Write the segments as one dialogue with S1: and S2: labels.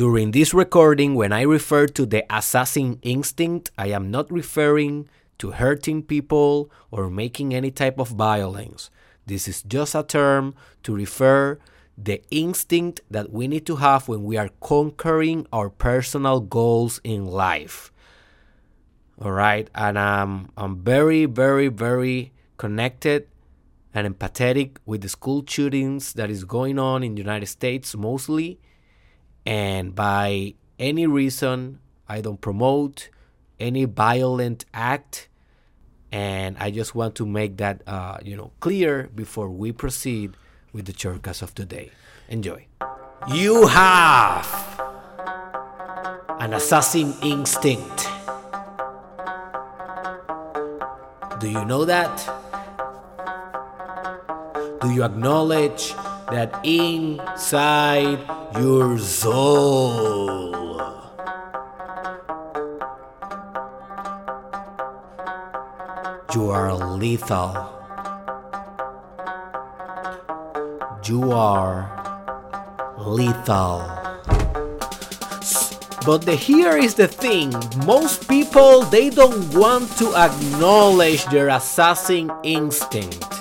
S1: During this recording, when I refer to the assassin instinct, I am not referring to hurting people or making any type of violence. This is just a term to refer the instinct that we need to have when we are conquering our personal goals in life. All right, and um, I'm very, very, very connected and empathetic with the school shootings that is going on in the United States mostly. And by any reason, I don't promote any violent act and I just want to make that uh, you know clear before we proceed with the shortcast of today. Enjoy. You have an assassin instinct. Do you know that? Do you acknowledge that inside your soul You are lethal. You are lethal. But the, here is the thing most people they don't want to acknowledge their assassin instinct.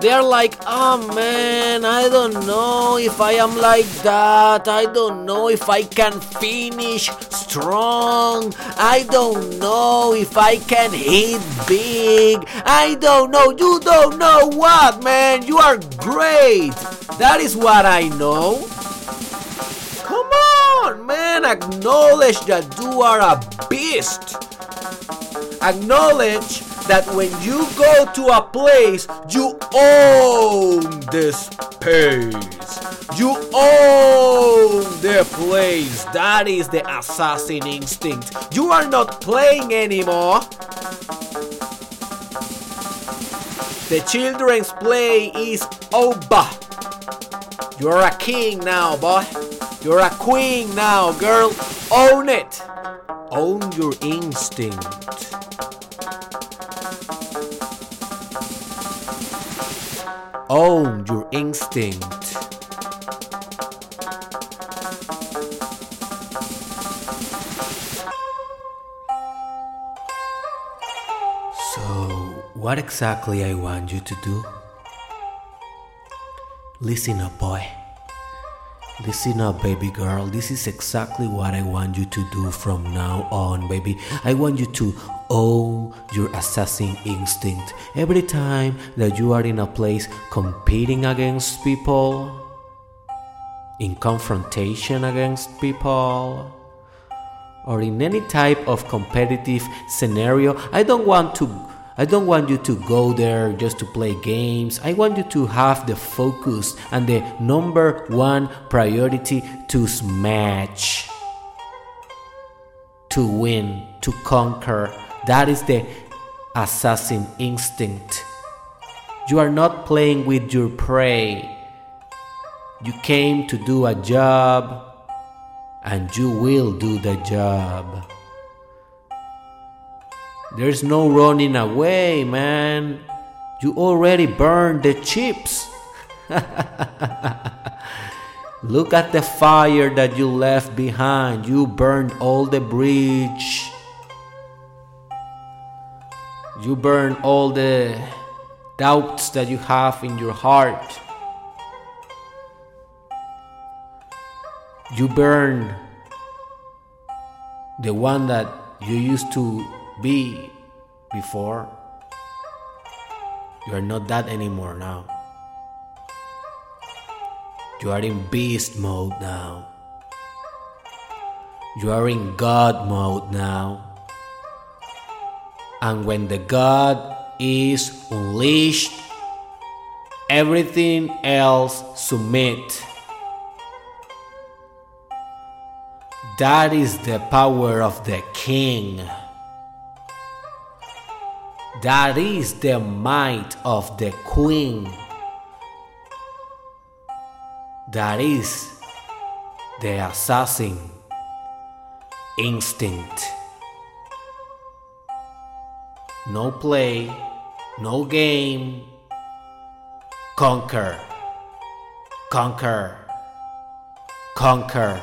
S1: They're like, oh man, I don't know if I am like that. I don't know if I can finish strong. I don't know if I can hit big. I don't know. You don't know what, man. You are great. That is what I know. Come on, man. Acknowledge that you are a beast. Acknowledge that when you go to a place, you own the space. You own the place. That is the assassin instinct. You are not playing anymore. The children's play is over. You're a king now, boy. You're a queen now, girl. Own it. Own your instinct. Own your instinct. So, what exactly I want you to do? Listen up, boy. Listen up, baby girl. This is exactly what I want you to do from now on, baby. I want you to Oh, own your assassin instinct. Every time that you are in a place competing against people, in confrontation against people, or in any type of competitive scenario, I don't want to I don't want you to go there just to play games. I want you to have the focus and the number one priority to smash, to win, to conquer. That is the assassin instinct. You are not playing with your prey. You came to do a job and you will do the job. There's no running away, man. You already burned the chips. Look at the fire that you left behind. You burned all the bridge. You burn all the doubts that you have in your heart. You burn the one that you used to be before. You are not that anymore now. You are in beast mode now. You are in God mode now. And when the God is unleashed, everything else submit. That is the power of the king. That is the might of the queen. That is the assassin instinct. No play, no game. Conquer, conquer, conquer,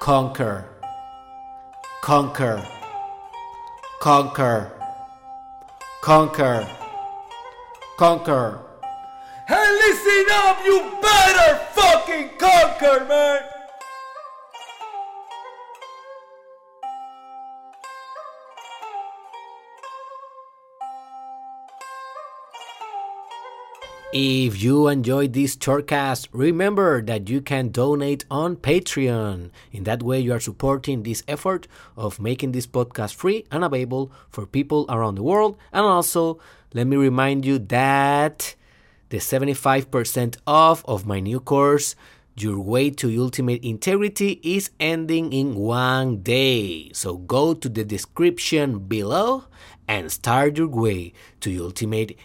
S1: conquer, conquer, conquer, conquer, conquer.
S2: Hey, listen up, you better fucking conquer, man!
S1: If you enjoyed this shortcast, remember that you can donate on Patreon. In that way, you are supporting this effort of making this podcast free and available for people around the world. And also, let me remind you that the 75% off of my new course, Your Way to Ultimate Integrity, is ending in one day. So go to the description below and start your way to ultimate